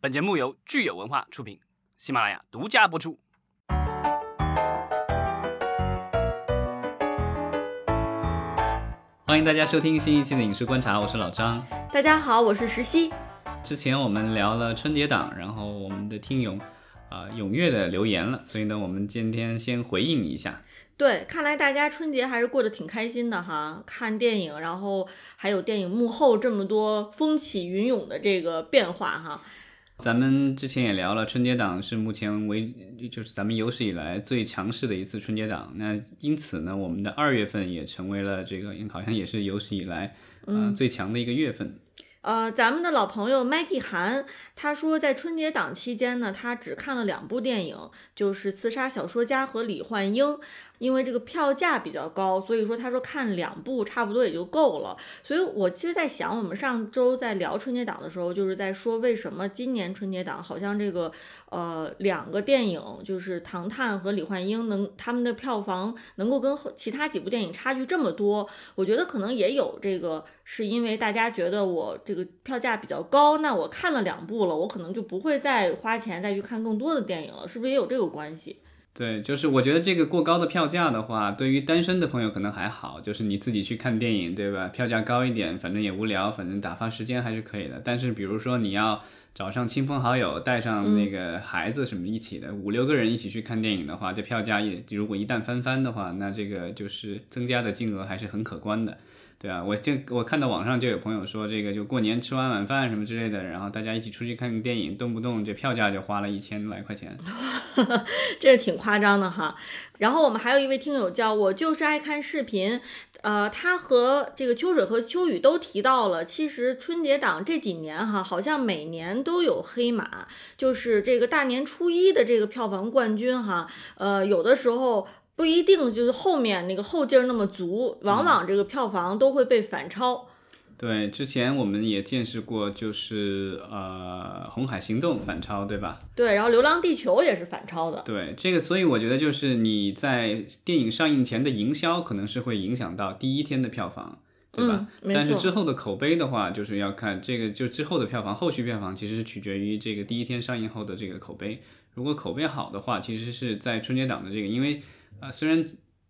本节目由聚友文化出品，喜马拉雅独家播出。欢迎大家收听新一期的影视观察，我是老张。大家好，我是石溪。之前我们聊了春节档，然后我们的听友啊、踊跃的留言了，所以呢，我们今天先回应一下。对，看来大家春节还是过得挺开心的哈，看电影，然后还有电影幕后这么多风起云涌的这个变化哈。咱们之前也聊了，春节档是目前为就是咱们有史以来最强势的一次春节档。那因此呢，我们的二月份也成为了这个好像也是有史以来嗯、呃最强的一个月份。呃，咱们的老朋友 Maggie 韩，他说在春节档期间呢，他只看了两部电影，就是《刺杀小说家》和《李焕英》，因为这个票价比较高，所以说他说看两部差不多也就够了。所以我其实在想，我们上周在聊春节档的时候，就是在说为什么今年春节档好像这个呃两个电影，就是《唐探》和《李焕英》能他们的票房能够跟其他几部电影差距这么多，我觉得可能也有这个是因为大家觉得我这个票价比较高，那我看了两部了，我可能就不会再花钱再去看更多的电影了，是不是也有这个关系？对，就是我觉得这个过高的票价的话，对于单身的朋友可能还好，就是你自己去看电影，对吧？票价高一点，反正也无聊，反正打发时间还是可以的。但是比如说你要找上亲朋好友，带上那个孩子什么一起的，五六个人一起去看电影的话，这票价也如果一旦翻番的话，那这个就是增加的金额还是很可观的。对啊，我就我看到网上就有朋友说，这个就过年吃完晚饭什么之类的，然后大家一起出去看个电影，动不动这票价就花了一千来块钱。这是挺夸张的哈。然后我们还有一位听友叫我就是爱看视频，呃，他和这个秋水和秋雨都提到了，其实春节档这几年哈，好像每年都有黑马，就是这个大年初一的这个票房冠军哈，呃，有的时候。不一定就是后面那个后劲儿那么足，往往这个票房都会被反超。对，之前我们也见识过，就是呃《红海行动》反超，对吧？对，然后《流浪地球》也是反超的。对，这个，所以我觉得就是你在电影上映前的营销，可能是会影响到第一天的票房，对吧？嗯、但是之后的口碑的话，就是要看这个，就之后的票房，后续票房其实是取决于这个第一天上映后的这个口碑。如果口碑好的话，其实是在春节档的这个，因为啊，虽然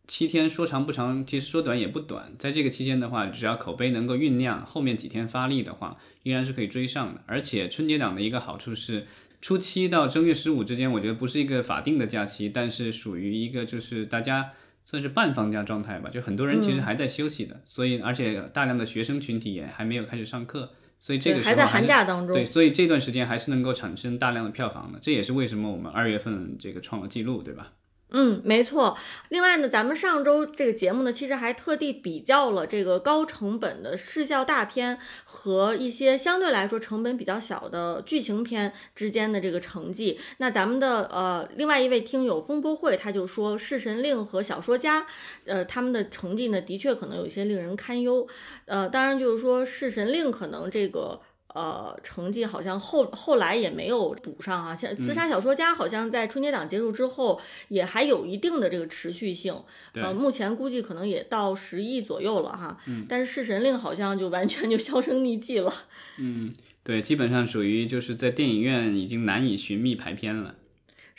七天说长不长，其实说短也不短。在这个期间的话，只要口碑能够酝酿，后面几天发力的话，依然是可以追上的。而且春节档的一个好处是，初七到正月十五之间，我觉得不是一个法定的假期，但是属于一个就是大家算是半放假状态吧，就很多人其实还在休息的，所以而且大量的学生群体也还没有开始上课。所以这个时候还在寒假当中，对，所以这段时间还是能够产生大量的票房的，这也是为什么我们二月份这个创了记录，对吧？嗯，没错。另外呢，咱们上周这个节目呢，其实还特地比较了这个高成本的视效大片和一些相对来说成本比较小的剧情片之间的这个成绩。那咱们的呃另外一位听友风波会他就说，《侍神令》和《小说家》呃他们的成绩呢，的确可能有一些令人堪忧。呃，当然就是说，《侍神令》可能这个。呃，成绩好像后后来也没有补上啊。像《刺杀小说家》好像在春节档结束之后，也还有一定的这个持续性。呃，目前估计可能也到十亿左右了哈。嗯。但是《弑神令》好像就完全就销声匿迹了。嗯，对，基本上属于就是在电影院已经难以寻觅排片了。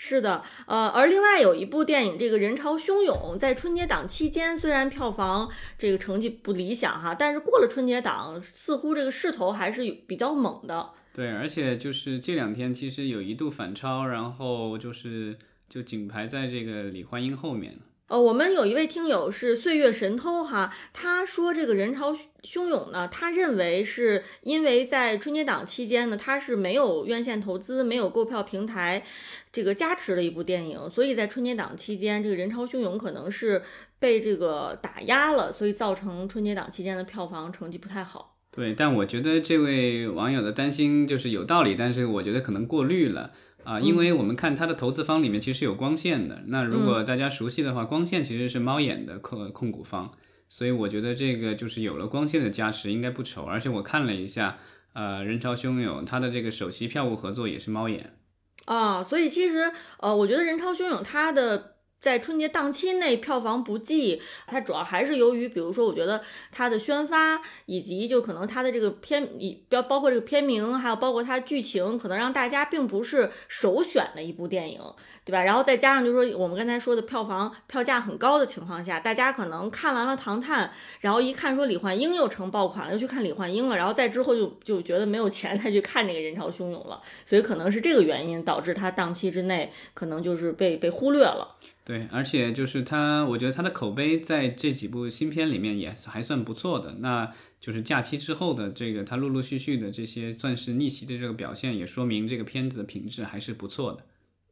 是的，呃，而另外有一部电影，这个人潮汹涌，在春节档期间虽然票房这个成绩不理想哈，但是过了春节档，似乎这个势头还是比较猛的。对，而且就是这两天其实有一度反超，然后就是就仅排在这个李焕英后面。呃，我们有一位听友是岁月神偷哈，他说这个人潮汹涌呢，他认为是因为在春节档期间呢，他是没有院线投资、没有购票平台这个加持的一部电影，所以在春节档期间，这个人潮汹涌可能是被这个打压了，所以造成春节档期间的票房成绩不太好。对，但我觉得这位网友的担心就是有道理，但是我觉得可能过滤了。啊，因为我们看它的投资方里面其实有光线的，那如果大家熟悉的话，光线其实是猫眼的控控股方，所以我觉得这个就是有了光线的加持，应该不愁。而且我看了一下，呃，人潮汹涌，它的这个首席票务合作也是猫眼。啊，所以其实呃，我觉得人潮汹涌它的在春节档期内票房不济，它主要还是由于，比如说，我觉得它的宣发以及就可能它的这个片，包包括这个片名，还有包括它剧情，可能让大家并不是首选的一部电影。对吧？然后再加上就是说我们刚才说的票房票价很高的情况下，大家可能看完了《唐探》，然后一看说李焕英又成爆款了，又去看李焕英了，然后再之后就就觉得没有钱再去看这个人潮汹涌了，所以可能是这个原因导致它档期之内可能就是被被忽略了。对，而且就是它，我觉得它的口碑在这几部新片里面也还算不错的。那就是假期之后的这个它陆陆续续的这些算是逆袭的这个表现，也说明这个片子的品质还是不错的。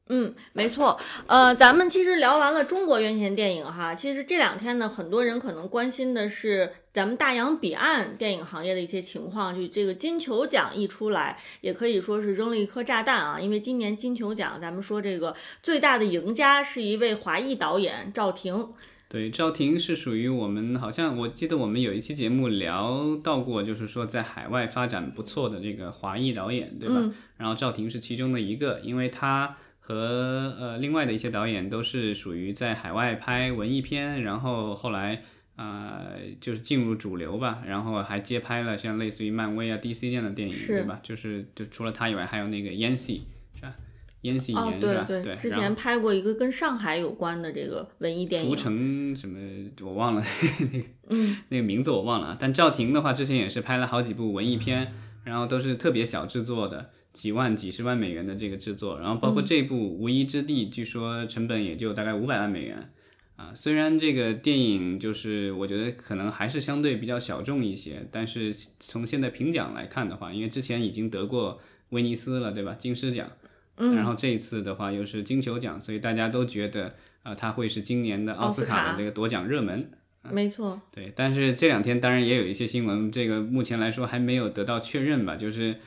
嗯，没错，呃，咱们其实聊完了中国院线电影哈，其实这两天呢，很多人可能关心的是咱们大洋彼岸电影行业的一些情况。就这个金球奖一出来，也可以说是扔了一颗炸弹啊，因为今年金球奖，咱们说这个最大的赢家是一位华裔导演赵婷。对，赵婷是属于我们，好像我记得我们有一期节目聊到过，就是说在海外发展不错的这个华裔导演，对吧？然后赵婷是其中的一个，因为他。和呃，另外的一些导演都是属于在海外拍文艺片，然后后来啊，就是进入主流吧，然后还接拍了像类似于漫威啊、DC 这样的电影，对吧？就是就除了他以外，还有那个烟戏是吧？烟戏演是吧？对，之前拍过一个跟上海有关的这个文艺电影，浮城什么我忘了 那个，嗯，那个名字我忘了。但赵婷的话，之前也是拍了好几部文艺片，然后都是特别小制作的。几万、几十万美元的这个制作，然后包括这部《无依之地》，据说成本也就大概五百万美元啊。虽然这个电影就是我觉得可能还是相对比较小众一些，但是从现在评奖来看的话，因为之前已经得过威尼斯了，对吧？金狮奖，嗯，然后这一次的话又是金球奖，所以大家都觉得啊，它会是今年的奥斯卡的这个夺奖热门。没错，对。但是这两天当然也有一些新闻，这个目前来说还没有得到确认吧，就是。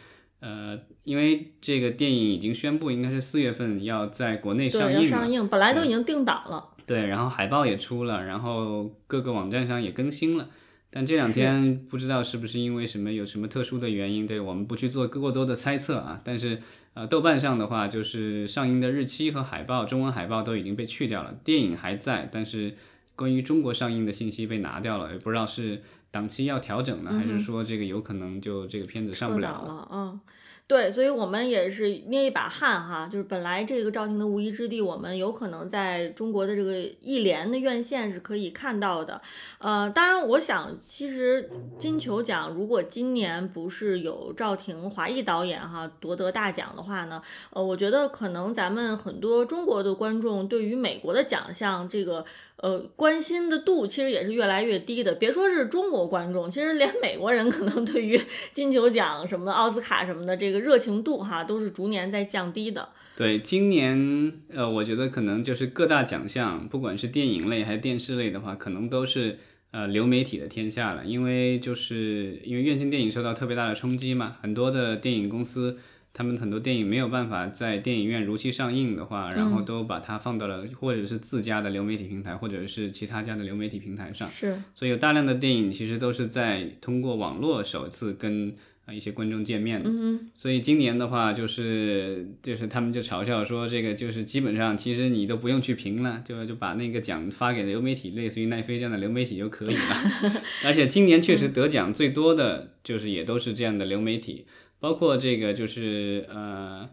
呃，因为这个电影已经宣布，应该是四月份要在国内上映上映，本来都已经定档了。对，然后海报也出了，然后各个网站上也更新了。但这两天不知道是不是因为什么有什么特殊的原因，对我们不去做过多的猜测啊。但是呃，豆瓣上的话，就是上映的日期和海报，中文海报都已经被去掉了，电影还在，但是关于中国上映的信息被拿掉了，也不知道是。档期要调整呢，还是说这个有可能就这个片子上不了了？嗯，对，所以我们也是捏一把汗哈，就是本来这个赵婷的《无依之地》，我们有可能在中国的这个一联的院线是可以看到的。呃，当然，我想其实金球奖如果今年不是有赵婷华裔导演哈夺得大奖的话呢，呃，我觉得可能咱们很多中国的观众对于美国的奖项这个。呃，关心的度其实也是越来越低的。别说是中国观众，其实连美国人可能对于金球奖什么、奥斯卡什么的这个热情度哈，都是逐年在降低的。对，今年呃，我觉得可能就是各大奖项，不管是电影类还是电视类的话，可能都是呃流媒体的天下了。因为就是因为院线电影受到特别大的冲击嘛，很多的电影公司。他们很多电影没有办法在电影院如期上映的话，然后都把它放到了或者是自家的流媒体平台，或者是其他家的流媒体平台上。是，所以有大量的电影其实都是在通过网络首次跟一些观众见面的。嗯所以今年的话，就是就是他们就嘲笑说，这个就是基本上其实你都不用去评了，就就把那个奖发给流媒体，类似于奈飞这样的流媒体就可以了。而且今年确实得奖最多的就是也都是这样的流媒体。包括这个就是呃，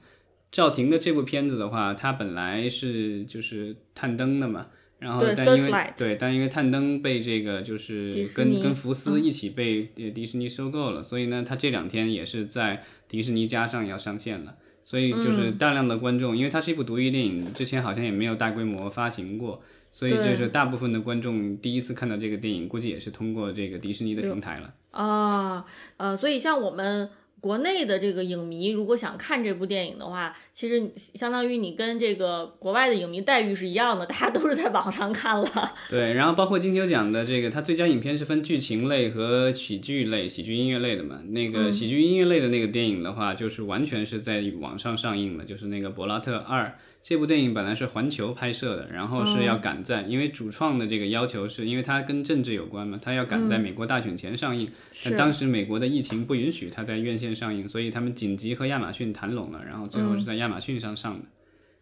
赵婷的这部片子的话，它本来是就是探灯的嘛，然后但因为对，但因为探灯被这个就是跟跟福斯一起被迪士尼收购了，所以呢，它这两天也是在迪士尼加上要上线了，所以就是大量的观众，因为它是一部独立电影，之前好像也没有大规模发行过，所以就是大部分的观众第一次看到这个电影，估计也是通过这个迪士尼的平台了。啊，呃，所以像我们。国内的这个影迷如果想看这部电影的话，其实相当于你跟这个国外的影迷待遇是一样的，大家都是在网上看了。对，然后包括金球奖的这个，它最佳影片是分剧情类和喜剧类、喜剧音乐类的嘛。那个喜剧音乐类的那个电影的话，就是完全是在网上上映的，就是那个《柏拉特二》。这部电影本来是环球拍摄的，然后是要赶在，因为主创的这个要求是因为它跟政治有关嘛，它要赶在美国大选前上映。但当时美国的疫情不允许它在院线上映，所以他们紧急和亚马逊谈拢了，然后最后是在亚马逊上上的。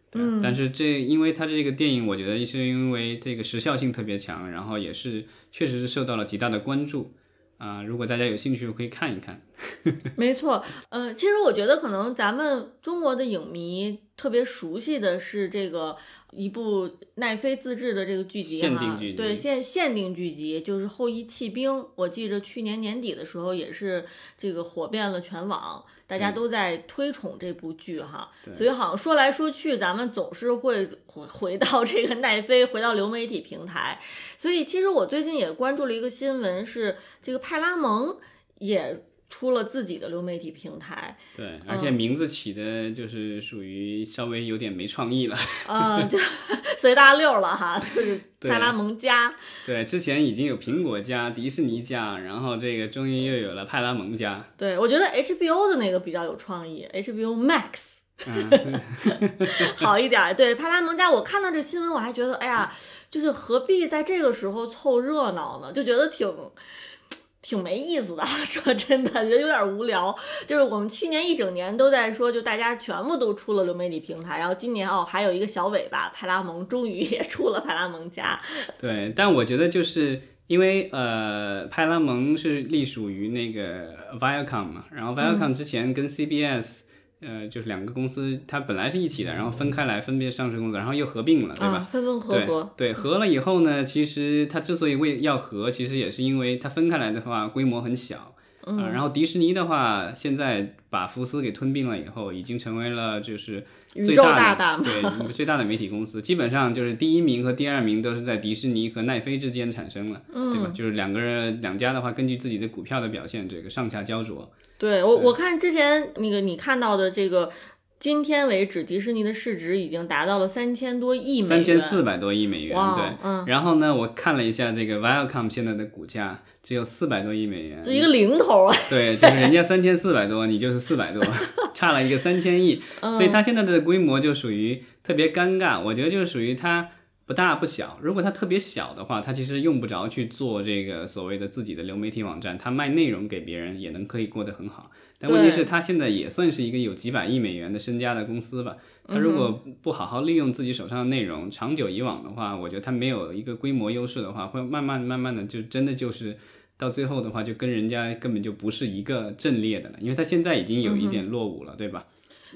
对啊但是这因为它这个电影，我觉得是因为这个时效性特别强，然后也是确实是受到了极大的关注啊、如果大家有兴趣，可以看一看。没错，呃，其实我觉得可能咱们中国的影迷特别熟悉的是这个一部奈飞自制的这个剧集哈，对限限定剧集就是《后羿弃兵》，我记着去年年底的时候也是这个火遍了全网，大家都在推崇这部剧哈，所以好像说来说去，咱们总是会回回到这个奈飞，回到流媒体平台，所以其实我最近也关注了一个新闻，是这个派拉蒙也出了自己的流媒体平台，对，而且名字起的就是属于稍微有点没创意了。嗯，就随大溜儿了哈，就是 对派拉蒙家，对，之前已经有苹果家、迪士尼家，然后这个终于又有了派拉蒙家。对我觉得 HBO 的那个比较有创意，HBO Max。嗯，好一点儿，对派拉蒙家，我看到这新闻，我还觉得，哎呀，就是何必在这个时候凑热闹呢？就觉得挺挺没意思的。说真的，觉得有点无聊。就是我们去年一整年都在说，就大家全部都出了流媒体平台，然后今年哦还有一个小尾巴，派拉蒙终于 也出了派拉蒙家。对，但我觉得就是因为呃，派拉蒙是隶属于那个 Viacom 嘛，然后 Viacom 之前跟 CBS、呃，就是两个公司，它本来是一起的，然后分开来分别上市公司，然后又合并了，对吧？啊，分分合对合。对，合了以后呢，其实它之所以为要合，其实也是因为它分开来的话规模很小。嗯啊，然后迪士尼的话，现在把福斯给吞并了以后，已经成为了就是最大的大大嘛对最大的媒体公司，基本上就是第一名和第二名都是在迪士尼和奈飞之间产生了，嗯对吧？就是两个人两家的话，根据自己的股票的表现，这个上下焦灼。对我，我看之前那个你看到的这个，今天为止，迪士尼的市值已经达到了三千多亿美元，三千四百多亿美元，哇对。嗯，然后呢，我看了一下这个 Viacom 现在的股价只有四百多亿美元，是一个零头啊，对，就是人家三千四百多，你就是四百多，差了一个三千亿，所以它现在的规模就属于特别尴尬。我觉得就是属于它不大不小。如果它特别小的话，它其实用不着去做这个所谓的自己的流媒体网站，它卖内容给别人也能可以过得很好。但问题是，它现在也算是一个有几百亿美元的身家的公司吧。它如果不好好利用自己手上的内容，长久以往的话，我觉得它没有一个规模优势的话，会慢慢慢慢的就真的就是。到最后的话，就跟人家根本就不是一个阵列的了，因为它现在已经有一点落伍了，对吧？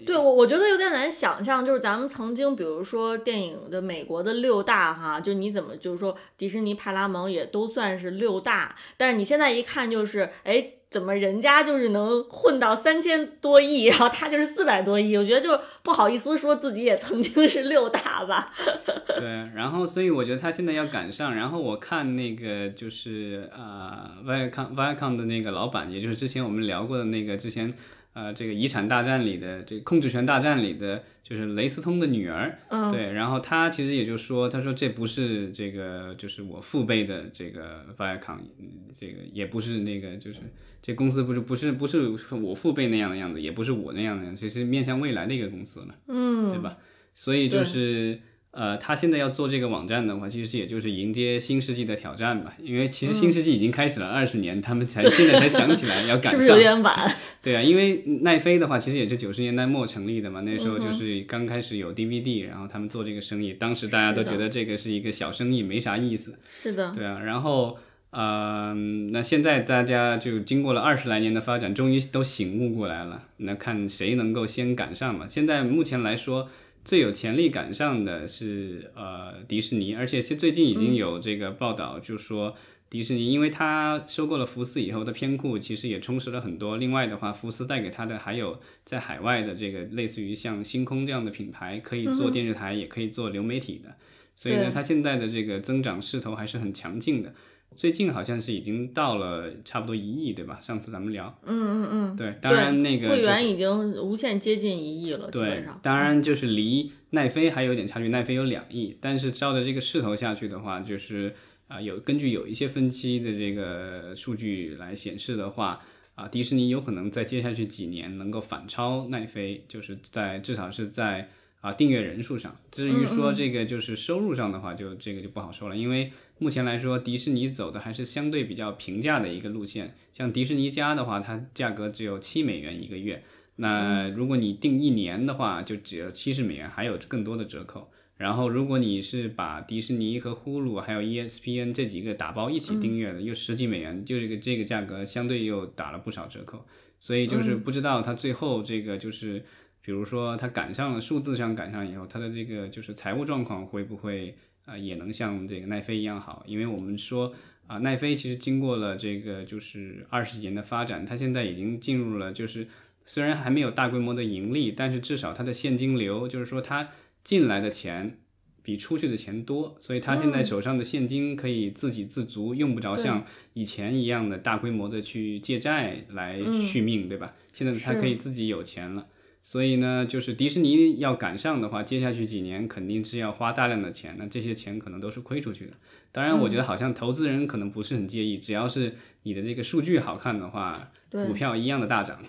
对我我觉得有点难想象，就是咱们曾经比如说电影的美国的六大哈，就你怎么就是说迪士尼、派拉蒙也都算是六大，但是你现在一看就是，哎，怎么人家就是能混到三千多亿，然后他就是四百多亿，我觉得就不好意思说自己也曾经是六大吧。对，然后所以我觉得他现在要赶上。然后我看那个就是呃，Viacom Viacom 的那个老板，也就是之前我们聊过的那个之前呃这个遗产大战里的这个控制权大战里的，就是雷斯通的女儿。嗯，对，然后他其实也就说，他说这不是这个，就是我父辈的这个 Viacom，嗯这个也不是那个，就是这公司不是不是不是我父辈那样的样子，也不是我那样的样子，其实面向未来的一个公司了，嗯，对吧？所以就对是呃，他现在要做这个网站的话，其实也就是迎接新世纪的挑战吧，因为其实新世纪已经开始了二十年，他们才现在才想起来要 赶上，是不是有点晚？对啊，因为奈飞的话，其实也是九十年代末成立的嘛，那时候嗯就是刚开始有 DVD，、然后他们做这个生意，当时大家都觉得这个是一个小生意，没啥意思。是的，对啊，然后呃，那现在大家就经过了二十来年的发展，终于都醒悟过来了，那看谁能够先赶上嘛。现在目前来说。最有潜力赶上的是呃迪士尼，而且其实最近已经有这个报道，就说迪士尼，因为它收购了福斯以后的片库，其实也充实了很多。另外的话，福斯带给它的还有在海外的这个类似于像星空这样的品牌，可以做电视台，也可以做流媒体的。所以呢，它现在的这个增长势头还是很强劲的。最近好像是已经到了差不多一亿，对吧？上次咱们聊，嗯嗯嗯，对，当然那个、就是、会员已经无限接近一亿了，基对本上，。当然就是离奈飞还有点差距，奈飞有两亿，但是照着这个势头下去的话，就是啊、有根据有一些分期的这个数据来显示的话，啊、迪士尼有可能在接下去几年能够反超奈飞，就是在至少是在啊、订阅人数上。至于说这个就是收入上的话，就这个就不好说了，因为目前来说，迪士尼走的还是相对比较平价的一个路线。像迪士尼家的话，它价格只有七美元一个月。那如果你订一年的话，就只有七十美元，还有更多的折扣。然后如果你是把迪士尼和呼噜还有 ESPN 这几个打包一起订阅的，又十几美元，就这个这个价格相对又打了不少折扣。所以就是不知道它最后这个就是，比如说它赶上了数字上赶上以后，它的这个就是财务状况会不会啊、呃也能像这个奈飞一样好？因为我们说啊、奈飞其实经过了这个就是二十年的发展，它现在已经进入了就是虽然还没有大规模的盈利，但是至少它的现金流就是说它进来的钱。比出去的钱多，所以它现在手上的现金可以自给自足，用不着像以前一样的大规模的去借债来续命，对吧？现在它可以自己有钱了，所以呢，就是迪士尼要赶上的话，接下去几年肯定是要花大量的钱，那这些钱可能都是亏出去的。当然，我觉得好像投资人可能不是很介意，只要是你的这个数据好看的话，股票一样的大涨。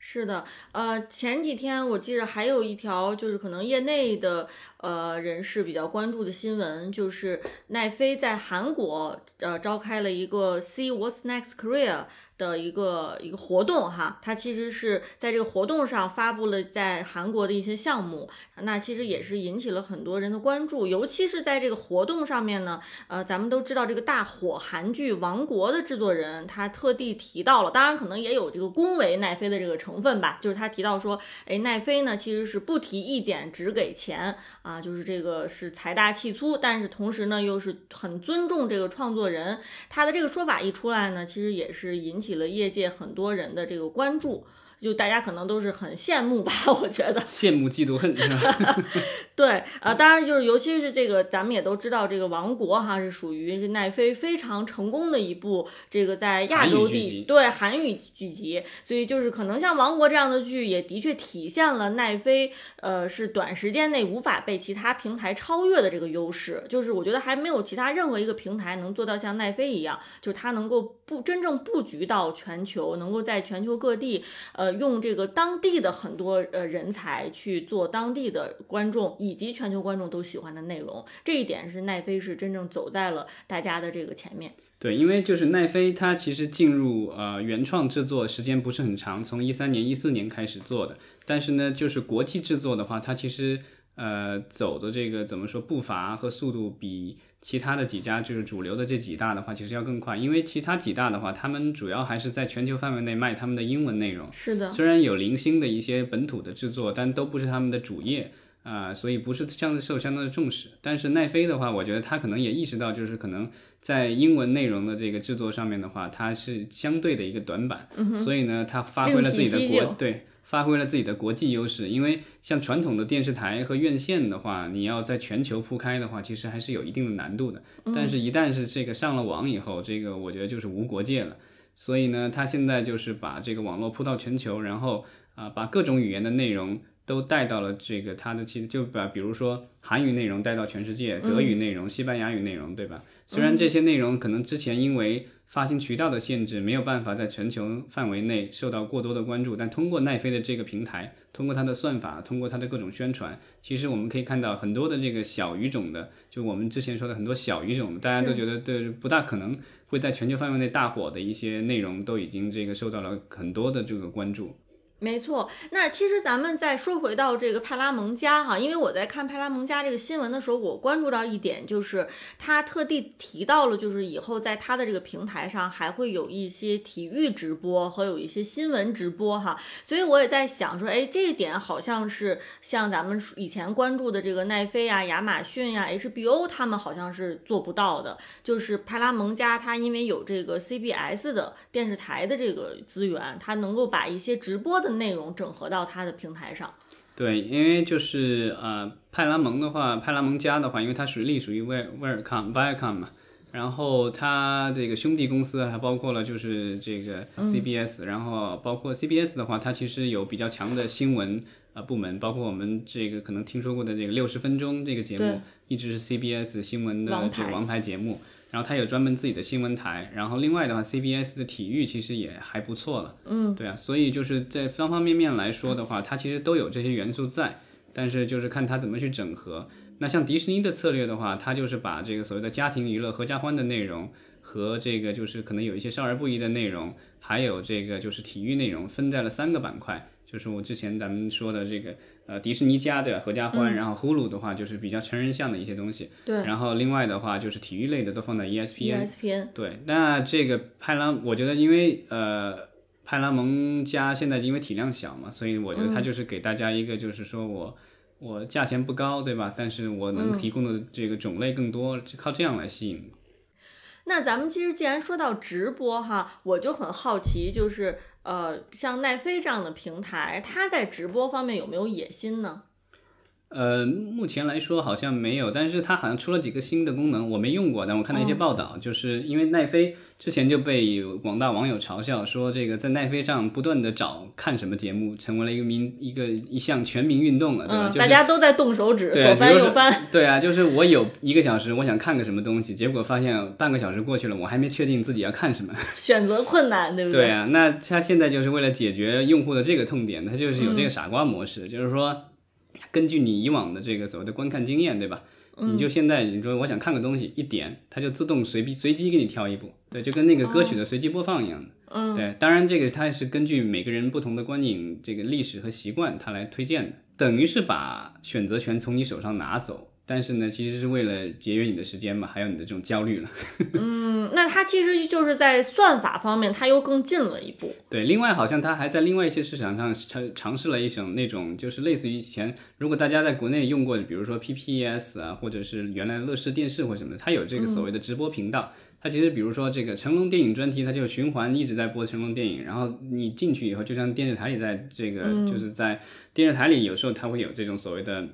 是的，呃，前几天我记着还有一条就是可能业内的呃人士比较关注的新闻，就是奈飞在韩国呃召开了一个 See What's Next Korea 的一个一个活动哈，它其实是在这个活动上发布了在韩国的一些项目，那其实也是引起了很多人的关注，尤其是在这个活动上面呢，呃，咱们都知道这个大火韩剧《王国》的制作人，他特地提到了，当然可能也有这个恭维奈飞的这个成分吧，就是他提到说，哎，奈飞呢其实是不提意见，只给钱啊，就是这个是财大气粗，但是同时呢又是很尊重这个创作人，他的这个说法一出来呢，其实也是引起了业界很多人的这个关注。就大家可能都是很羡慕吧，我觉得。羡慕嫉妒恨是吧？对，呃，当然就是，尤其是这个，咱们也都知道，这个《王国》哈是属于是奈飞非常成功的一部这个在亚洲地对韩语剧集，所以就是可能像《王国》这样的剧，也的确体现了奈飞呃是短时间内无法被其他平台超越的这个优势。就是我觉得还没有其他任何一个平台能做到像奈飞一样，就是它能够布真正布局到全球，能够在全球各地呃，用这个当地的很多呃人才去做当地的观众以及全球观众都喜欢的内容，这一点是奈飞是真正走在了大家的这个前面。对，因为就是奈飞，它其实进入呃原创制作时间不是很长，从一三年、一四年开始做的。但是呢，就是国际制作的话，它其实呃走的这个怎么说步伐和速度比其他的几家就是主流的这几大的话，其实要更快。因为其他几大的话，他们主要还是在全球范围内卖他们的英文内容。是的，虽然有零星的一些本土的制作，但都不是他们的主业啊、所以不是相对受相当的重视。但是奈飞的话，我觉得他可能也意识到，就是可能在英文内容的这个制作上面的话，它是相对的一个短板，嗯所以呢，他发挥了自己的国对。发挥了自己的国际优势，因为像传统的电视台和院线的话，你要在全球铺开的话，其实还是有一定的难度的。但是，一旦是这个上了网以后，这个我觉得就是无国界了。所以呢，他现在就是把这个网络铺到全球，然后啊、把各种语言的内容都带到了这个它的其实就把比如说韩语内容带到全世界，德语内容、西班牙语内容，对吧？虽然这些内容可能之前因为发行渠道的限制，没有办法在全球范围内受到过多的关注，但通过奈飞的这个平台，通过它的算法，通过它的各种宣传，其实我们可以看到很多的这个小语种的，就我们之前说的很多小语种，大家都觉得对不大可能会在全球范围内大火的一些内容，都已经这个受到了很多的这个关注。没错，那其实咱们再说回到这个派拉蒙加哈，因为我在看派拉蒙加这个新闻的时候，我关注到一点，就是他特地提到了，就是以后在他的这个平台上还会有一些体育直播和有一些新闻直播哈，所以我也在想说，哎，这一点好像是像咱们以前关注的这个奈飞啊、亚马逊呀、HBO 他们好像是做不到的，就是派拉蒙加它因为有这个 CBS 的电视台的这个资源，它能够把一些直播的内容整合到它的平台上。对，因为就是呃，派拉蒙的话，派拉蒙家的话，因为它属于隶属于威威尔康 Viacom 嘛，然后它这个兄弟公司还包括了就是这个 CBS，、然后包括 CBS 的话，它其实有比较强的新闻呃部门，包括我们这个可能听说过的这个六十分钟这个节目，一直是 CBS 新闻的这个王牌节目。然后它有专门自己的新闻台，然后另外的话，CBS 的体育其实也还不错了。嗯，对啊，所以就是在方方面面来说的话，它其实都有这些元素在，但是就是看它怎么去整合。那像迪士尼的策略的话，它就是把这个所谓的家庭娱乐、合家欢的内容和这个就是可能有一些少儿不宜的内容，还有这个就是体育内容分在了三个板块。就是我之前咱们说的这个呃迪士尼家对吧？合家欢，然后 Hulu 的话就是比较成人向的一些东西。对然后另外的话就是体育类的都放在 E ESPN。，ESPN，对，那这个派拉，我觉得因为呃派拉蒙家现在因为体量小嘛，所以我觉得它就是给大家一个就是说我。我价钱不高，对吧？但是我能提供的这个种类更多，就靠这样来吸引。那咱们其实既然说到直播哈，我就很好奇，就是呃，像奈飞这样的平台，它在直播方面有没有野心呢？呃，目前来说好像没有，但是它好像出了几个新的功能，我没用过，但我看到一些报道，就是因为奈飞之前就被广大网友嘲笑说，这个在奈飞上不断的找看什么节目，成为了一个民一个一项全民运动了，对吧？嗯，就是大家都在动手指，左翻右翻。对啊，就是我有一个小时，我想看个什么东西，结果发现半个小时过去了，我还没确定自己要看什么。选择困难，对不对啊，那它现在就是为了解决用户的这个痛点，它就是有这个傻瓜模式，就是说，根据你以往的这个所谓的观看经验，对吧？你就现在你说我想看个东西，一点它就自动随机随机给你挑一部，对，就跟那个歌曲的随机播放一样的。嗯，对，当然这个它是根据每个人不同的观影这个历史和习惯，它来推荐的，等于是把选择权从你手上拿走。但是呢，其实是为了节约你的时间嘛，还有你的这种焦虑了。嗯，那它其实就是在算法方面，它又更进了一步。对，另外好像它还在另外一些市场上尝尝试了一种那种，就是类似于以前，如果大家在国内用过，比如说 PPS 啊，或者是原来乐视电视或什么的，它有这个所谓的直播频道。它其实比如说这个成龙电影专题，它就循环一直在播成龙电影，然后你进去以后，就像电视台里在这个、就是在电视台里，有时候它会有这种所谓的。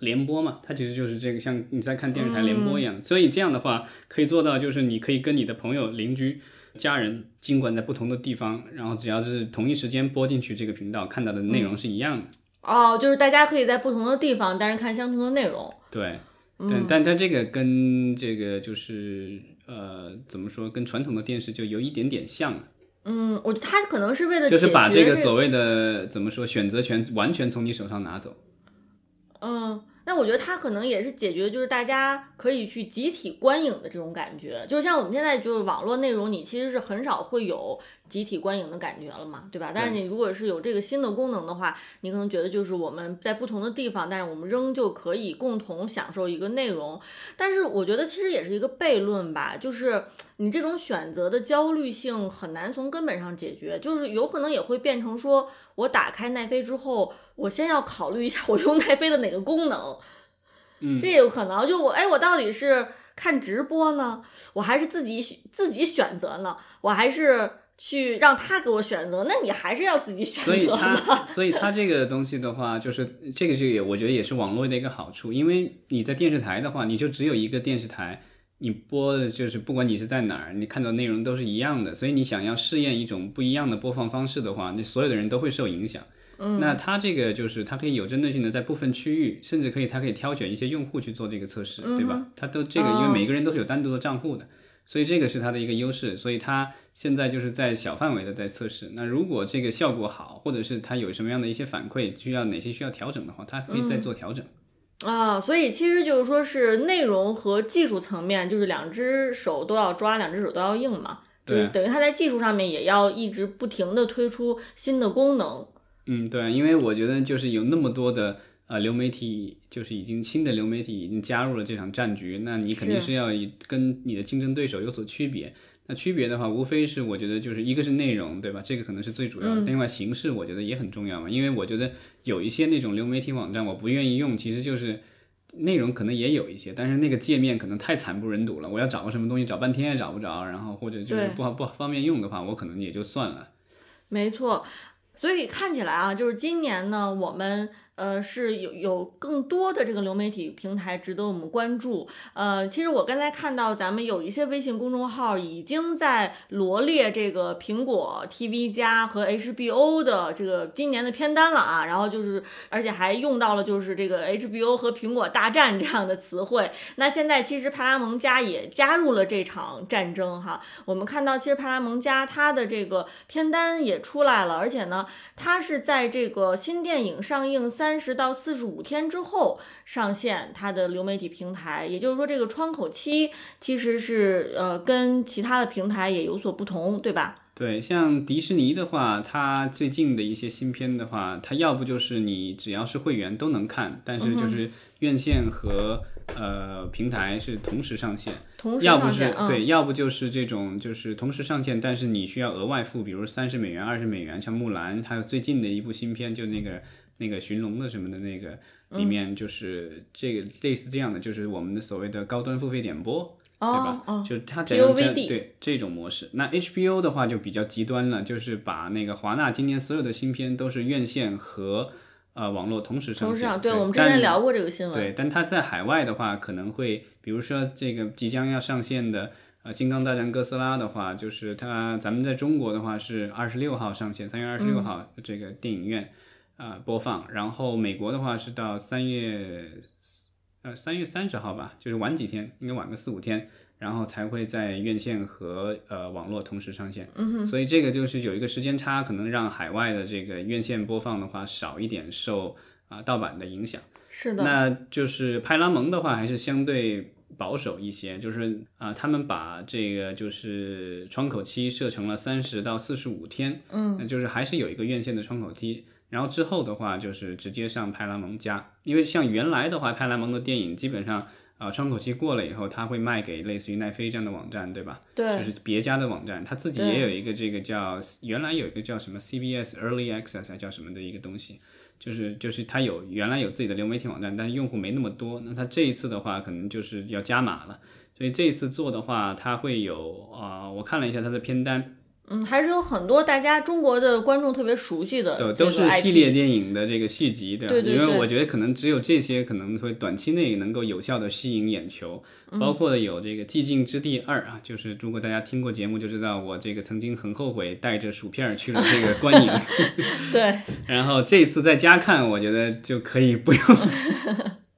联播嘛，它其实就是这个像你在看电视台联播一样，所以这样的话可以做到，就是你可以跟你的朋友、邻居、家人，尽管在不同的地方，然后只要是同一时间播进去这个频道，看到的内容是一样的。哦，就是大家可以在不同的地方，但是看相同的内容。对，但但它这个跟这个就是呃怎么说，跟传统的电视就有一点点像了，嗯，我觉得它可能是为了就是把这个所谓的怎么说选择权完全从你手上拿走。嗯，那我觉得它可能也是解决，就是大家可以去集体观影的这种感觉，就是像我们现在就是网络内容，你其实是很少会有集体观影的感觉了嘛，对吧？但是你如果是有这个新的功能的话，你可能觉得就是我们在不同的地方，但是我们仍旧可以共同享受一个内容。但是我觉得其实也是一个悖论吧，就是你这种选择的焦虑性很难从根本上解决，就是有可能也会变成说我打开奈飞之后。我先要考虑一下 我用奈飞的哪个功能，嗯，这也有可能。就我哎，我到底是看直播呢，我还是自己自己选择呢？我还是去让他给我选择？那你还是要自己选所以择嘛。它，所以它这个东西的话，就是这个就也我觉得也是网络的一个好处，因为你在电视台的话，你就只有一个电视台，你播的就是不管你是在哪儿，你看到内容都是一样的，所以你想要试验一种不一样的播放方式的话，那所有的人都会受影响。嗯，那它这个就是它可以有针对性的在部分区域，甚至可以它可以挑选一些用户去做这个测试，对吧？它都这个，因为每个人都是有单独的账户的，所以这个是它的一个优势。所以它现在就是在小范围的在测试。那如果这个效果好，或者是它有什么样的一些反馈，需要哪些需要调整的话，它可以再做调整。啊，所以其实就是说是内容和技术层面，就是两只手都要抓，两只手都要硬嘛。就是对等于它在技术上面也要一直不停的推出新的功能。嗯，对，因为我觉得就是有那么多的呃流媒体，就是已经新的流媒体已经加入了这场战局，那你肯定是是要以跟你的竞争对手有所区别。那区别的话，无非是我觉得就是一个是内容，对吧？这个可能是最主要的。另外形式我觉得也很重要嘛，因为我觉得有一些那种流媒体网站我不愿意用，其实就是内容可能也有一些，但是那个界面可能太惨不忍睹了。我要找个什么东西找半天也找不着，然后或者就是不好不方便用的话，我可能也就算了。没错，所以看起来啊，就是今年呢，我们呃是有有更多的这个流媒体平台值得我们关注。呃，其实我刚才看到咱们有一些微信公众号已经在罗列这个苹果 TV 加和 HBO 的这个今年的片单了啊，然后就是而且还用到了就是这个 HBO 和苹果大战这样的词汇。那现在其实派拉蒙加也加入了这场战争哈。我们看到，其实派拉蒙加它的这个片单也出来了，而且呢，它是在这个新电影上映三十到四十五天之后上线它的流媒体平台，也就是说，这个窗口期其实是呃跟其他的平台也有所不同，对吧？对，像迪士尼的话，它最近的一些新片的话，它要不就是你只要是会员都能看，但是就是院线和、呃平台是同时上线，同时要不是，嗯，对，要不就是这种就是同时上线，但是你需要额外付，比如三十美元、二十美元，像木兰，还有最近的一部新片，就那个那个寻龙的什么的那个，里嗯面就是这个类似这样的，就是我们的所谓的高端付费点播。对吧就它这样这对这种模式。那 HBO 的话就比较极端了，就是把那个华纳今年所有的新片都是院线和呃网络同时上线。同时上，对我们之前聊过这个新闻，对，但它在海外的话，可能会，比如说这个即将要上线的呃《金刚大战哥斯拉》的话，就是它咱们在中国的话是二十六号上线，三月二十六号这个电影院啊、呃播放，然后美国的话是到三月呃三月三十号吧，就是晚几天，应该晚个四五天。然后才会在院线和呃网络同时上线，嗯所以这个就是有一个时间差，可能让海外的这个院线播放的话少一点受啊、盗版的影响。是的，那就是派拉蒙的话，还是相对保守一些，就是啊、他们把这个就是窗口期设成了三十到四十五天，嗯，那就是还是有一个院线的窗口期。然后之后的话，就是直接上派拉蒙加，因为像原来的话，派拉蒙的电影基本上啊、窗口期过了以后，它会卖给类似于奈飞这样的网站，对吧？对，就是别家的网站，它自己也有一个这个叫原来有一个叫什么 CBS Early Access 还叫什么的一个东西，就是就是它有原来有自己的流媒体网站，但是用户没那么多，那它这一次的话可能就是要加码了，所以这一次做的话，它会有啊、我看了一下它的片单，嗯，还是有很多大家中国的观众特别熟悉的对，都是系列电影的这个续集，对吧？对对对因为我觉得可能只有这些可能会短期内能够有效的吸引眼球，嗯包括有这个《寂静之地二》啊，就是如果大家听过节目就知道，我这个曾经很后悔带着薯片儿去了这个观影，对，然后这次在家看，我觉得就可以不用。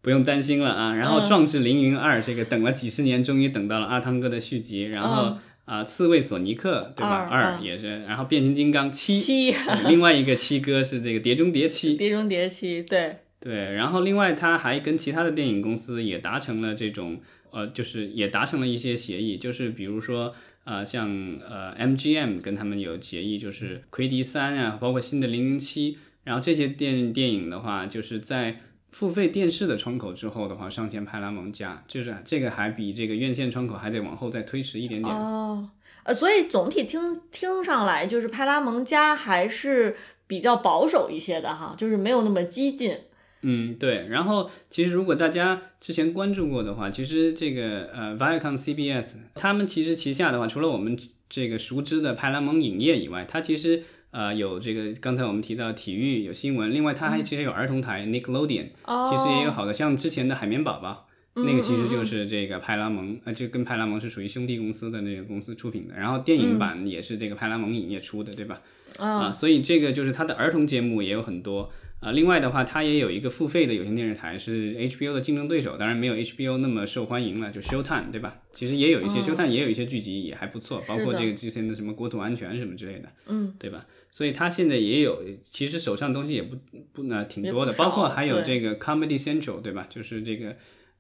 不用担心了啊！然后《嗯壮志凌云二》这个等了几十年，终于等到了阿汤哥的续集。然后啊，刺猬索尼克》对吧？嗯二也是。然后《变形金刚七》七 对另外一个七哥是这个《碟中谍七》，碟中谍七，对，对，然后另外他还跟其他的电影公司也达成了这种呃，就是也达成了一些协议，就是比如说呃，像呃 MGM 跟他们有协议，就是奎迪三啊，包括新的零零七，然后这些电电影的话，就是在付费电视的窗口之后的话，上线派拉蒙加，就是这个还比这个院线窗口还得往后再推迟一点点。哦，呃，所以总体听听上来，就是派拉蒙加还是比较保守一些的哈，就是没有那么激进。嗯，对。然后其实如果大家之前关注过的话，其实这个呃 Viacom CBS 他们其实旗下的话，除了我们这个熟知的派拉蒙影业以外，它其实呃有这个刚才我们提到体育有新闻，另外它还其实有儿童台 Nickelodeon，、哦，其实也有好的，像之前的海绵宝宝。嗯那个其实就是这个派拉蒙，呃，就跟派拉蒙是属于兄弟公司的那个公司出品的，然后电影版也是这个派拉蒙影业出的，对吧？嗯啊，所以这个就是它的儿童节目也有很多啊。另外的话，它也有一个付费的有线电视台是 HBO 的竞争对手，当然没有 HBO 那么受欢迎了，就 Showtime 对吧？其实也有一些、Showtime 也有一些剧集也还不错，包括这个之前的什么国土安全什么之类的，嗯，对吧？所以它现在也有，其实手上东西也不不呢挺多的，包括还有这个 Comedy Central 对吧？就是这个。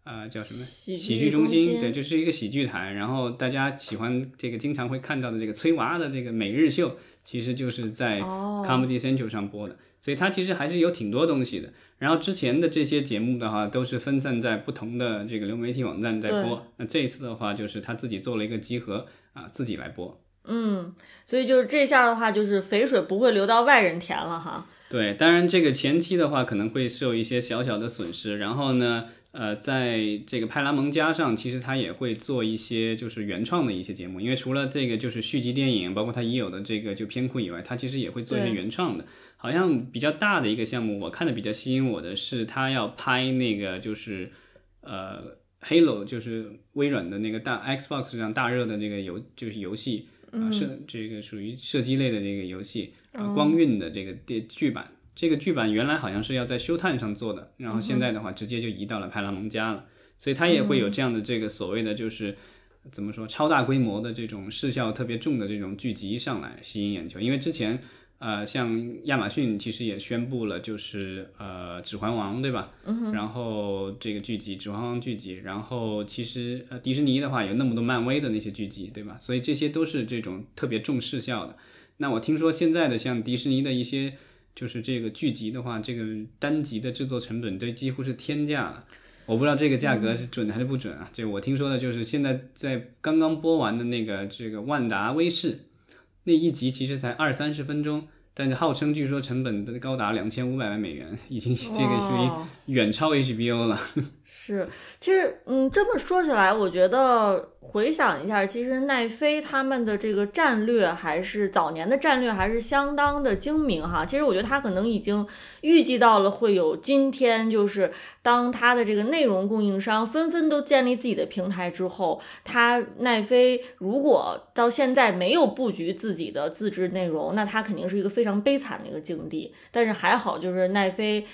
呃，叫什么喜喜剧中心？对，就是一个喜剧台。然后大家喜欢这个，经常会看到的这个崔娃的这个每日秀，其实就是在哦 Comedy Central 上播的，所以它其实还是有挺多东西的。然后之前的这些节目的话，都是分散在不同的这个流媒体网站在播。那这一次的话，就是他自己做了一个集合啊，自己来播。嗯，所以就是这下的话，就是肥水不会流到外人田了哈。对，当然这个前期的话可能会受一些小小的损失，然后呢，呃，在这个派拉蒙加上，其实他也会做一些就是原创的一些节目，因为除了这个就是续集电影，包括他已有的这个就片库以外，他其实也会做一些原创的。好像比较大的一个项目，我看的比较吸引我的是，他要拍那个就是呃 Halo，就是微软的那个大 Xbox 上大热的那个游就是游戏。啊，射这个属于射击类的这个游戏，啊，光晕的这个电剧版，这个剧版原来好像是要在 Showtime 上做的，然后现在的话直接就移到了派拉蒙家了，所以它也会有这样的这个所谓的就是怎么说超大规模的这种视效特别重的这种剧集上来吸引眼球，因为之前呃，像亚马逊其实也宣布了，就是呃《指环王》，对吧？嗯。然后这个剧集《指环王》剧集，然后其实呃迪士尼的话有那么多漫威的那些剧集，对吧？所以这些都是这种特别重视效的。那我听说现在的像迪士尼的一些就是这个剧集的话，这个单集的制作成本都几乎是天价了。我不知道这个价格是准还是不准啊？这我听说的就是现在在刚刚播完的那个这个万达威视。那一集其实才二三十分钟，但是号称据说成本都高达两千五百万美元，已经这个属于远超 HBO 了。是，其实嗯，这么说起来，我觉得。回想一下，其实奈飞他们的这个战略还是早年的战略还是相当的精明哈。其实我觉得他可能已经预计到了会有今天，就是当他的这个内容供应商纷纷都建立自己的平台之后，他奈飞如果到现在没有布局自己的自制内容，那他肯定是一个非常非常悲惨的一个境地。但是还好，就是奈飞。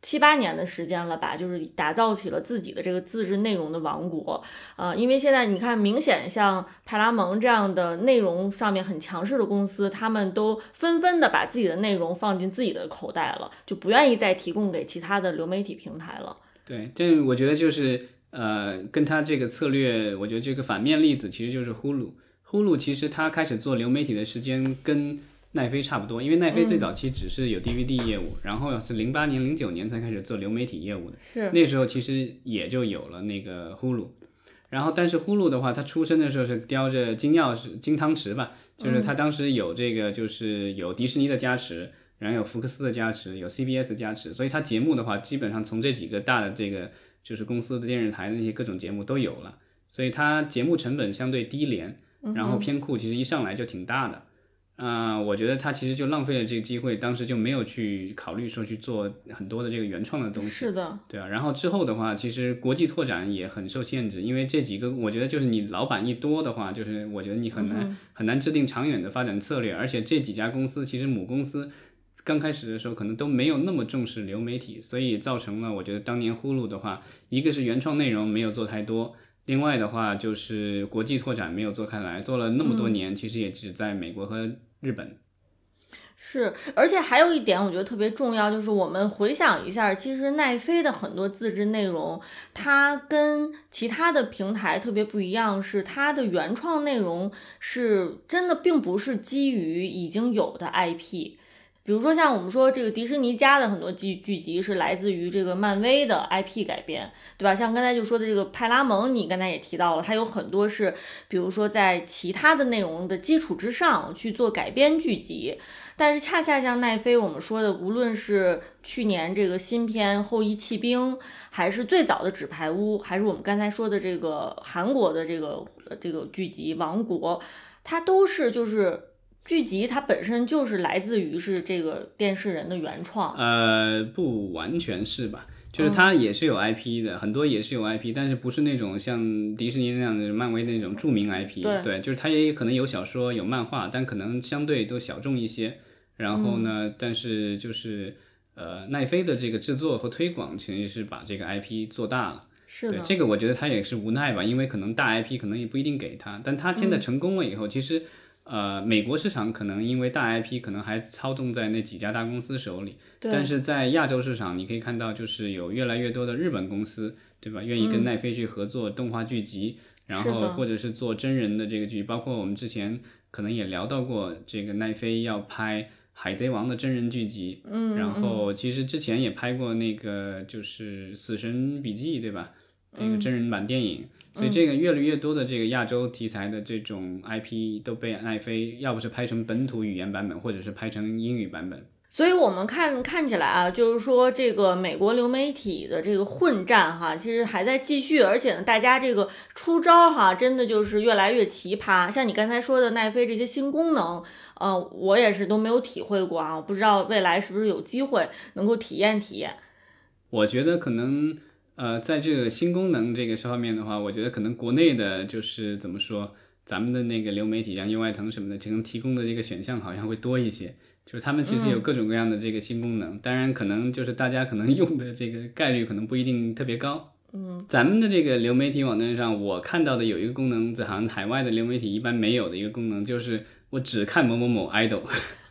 七八年的时间了吧，就是打造起了自己的这个自制内容的王国，呃，因为现在你看，明显像派拉蒙这样的内容上面很强势的公司，他们都纷纷的把自己的内容放进自己的口袋了，就不愿意再提供给其他的流媒体平台了。对，这我觉得就是呃，跟他这个策略，我觉得这个反面例子其实就是呼噜，呼噜其实他开始做流媒体的时间跟。奈飞差不多，因为奈飞最早期只是有 DVD 业务，然后是零八年、零九年才开始做流媒体业务的。是那时候其实也就有了那个呼噜，然后但是呼噜的话，它出生的时候是叼着金钥匙、金汤匙吧，就是它当时有这个，就是有迪士尼的加持，然后有福克斯的加持，有 CBS 加持，所以它节目的话，基本上从这几个大的这个就是公司的电视台的那些各种节目都有了，所以它节目成本相对低廉，然后片库其实一上来就挺大的。嗯，我觉得他其实就浪费了这个机会，当时就没有去考虑说去做很多的这个原创的东西。是的，对啊。然后之后的话，其实国际拓展也很受限制，因为这几个，我觉得就是你老板一多的话，就是我觉得你很难很难制定长远的发展策略。而且这几家公司其实母公司刚开始的时候可能都没有那么重视流媒体，所以造成了我觉得当年呼噜的话，一个是原创内容没有做太多。另外的话，就是国际拓展没有做开来，做了那么多年，其实也只在美国和日本。是，而且还有一点，我觉得特别重要，就是我们回想一下，其实奈飞的很多自制内容，它跟其他的平台特别不一样，是它的原创内容是真的，并不是基于已经有的 IP。比如说像我们说这个迪士尼家的很多剧剧集是来自于这个漫威的 IP 改编，对吧？像刚才就说的这个派拉蒙，你刚才也提到了，它有很多是，比如说在其他的内容的基础之上去做改编剧集。但是恰恰像奈飞我们说的，无论是去年这个新片《后羿弃兵》，还是最早的《纸牌屋》，还是我们刚才说的这个韩国的这个这个剧集《王国》，它都是就是。剧集它本身就是来自于是这个电视人的原创，呃，不完全是吧？就是它也是有 IP 的，很多也是有 IP，但是不是那种像迪士尼那样的、漫威那种著名 IP。对，就是它也可能有小说、有漫画，但可能相对都小众一些。然后呢，但是就是呃，奈飞的这个制作和推广其实是把这个 IP 做大了。是的，这个我觉得他也是无奈吧，因为可能大 IP 可能也不一定给他，但他现在成功了以后，其实。呃，美国市场可能因为大 IP 可能还操纵在那几家大公司手里，但是在亚洲市场，你可以看到就是有越来越多的日本公司，对吧？愿意跟奈飞去合作动画剧集，然后或者是做真人的这个剧，包括我们之前可能也聊到过，这个奈飞要拍海贼王的真人剧集，嗯，然后其实之前也拍过那个就是死神笔记，对吧？那个真人版电影。所以这个越来越多的这个亚洲题材的这种 IP 都被奈飞要不是拍成本土语言版本，或者是拍成英语版本。所以我们看看起来啊，就是说这个美国流媒体的这个混战哈，其实还在继续，而且呢，大家这个出招哈，真的就是越来越奇葩。像你刚才说的奈飞这些新功能，呃，我也是都没有体会过啊，我不知道未来是不是有机会能够体验体验。我觉得可能。呃，在这个新功能这个方面的话，我觉得可能国内的就是怎么说，咱们的那个流媒体像优爱腾什么的，可能提供的这个选项好像会多一些。就是他们其实有各种各样的这个新功能，当然可能就是大家可能 用的这个概率可能不一定特别高。嗯，咱们的这个流媒体网站上，我看到的有一个功能，这好像海外的流媒体一般没有的一个功能，就是我只看某某某 idol。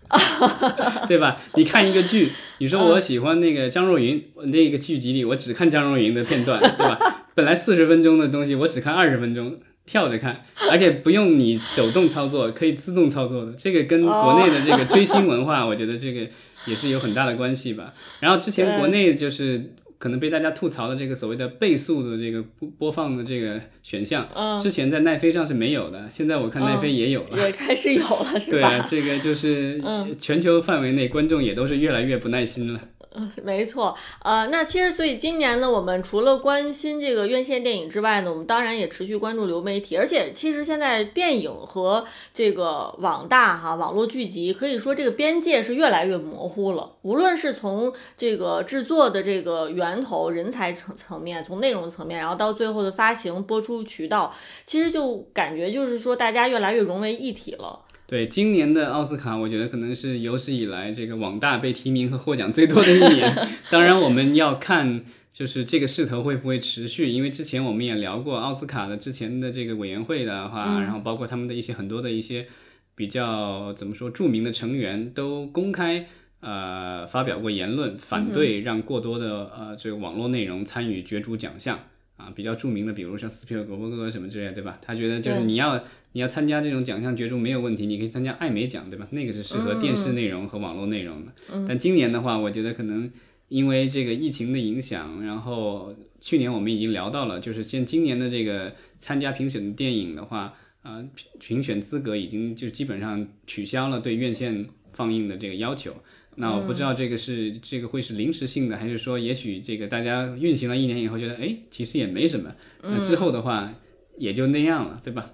对吧？你看一个剧，你说我喜欢那个张若昀，那个剧集里我只看张若昀的片段，对吧？本来四十分钟的东西，我只看二十分钟，跳着看，而且不用你手动操作，可以自动操作的。这个跟国内的这个 追星文化，我觉得这个也是有很大的关系吧。然后之前国内就是。可能被大家吐槽的这个所谓的倍速的这个播播放的这个选项，嗯，之前在奈飞上是没有的，现在我看奈飞也有了。也开始有了，是对吧？这个就是嗯全球范围内观众也都是越来越不耐心了。没错，呃，那其实所以今年呢，我们除了关心这个院线电影之外呢，我们当然也持续关注流媒体，而且其实现在电影和这个网大哈网络剧集，可以说这个边界是越来越模糊了。无论是从这个制作的这个源头、人才层层面，从内容层面，然后到最后的发行、播出渠道，其实就感觉就是说大家越来越融为一体了。对，今年的奥斯卡，我觉得可能是有史以来这个网大被提名和获奖最多的一年。当然，我们要看就是这个势头会不会持续，因为之前我们也聊过奥斯卡的之前的这个委员会的话，然后包括他们的一些很多的一些比较怎么说著名的成员都公开。呃，发表过言论，反对让过多的呃这个网络内容参与角逐奖项啊，比较著名的，比如像斯皮尔格伯格什么之类，对吧？他觉得就是你要你要参加这种奖项角逐没有问题，你可以参加艾美奖，对吧？那个是适合电视内容和网络内容的。但今年的话，我觉得可能因为这个疫情的影响，然后去年我们已经聊到了，就是现今年的这个参加评选的电影的话，呃，评评选资格已经就基本上取消了对院线放映的这个要求。那我不知道这个是、这个会是临时性的，还是说也许这个大家运行了一年以后觉得，哎，其实也没什么，那之后的话也就那样了，对吧？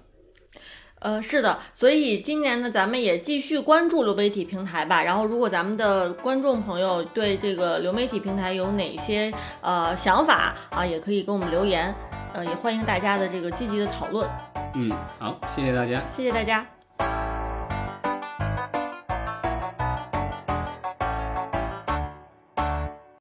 呃，是的，所以今年呢，咱们也继续关注流媒体平台吧。然后，如果咱们的观众朋友对这个流媒体平台有哪些呃想法啊，也可以给我们留言。呃，也欢迎大家的这个积极的讨论。嗯，好，谢谢大家。谢谢大家。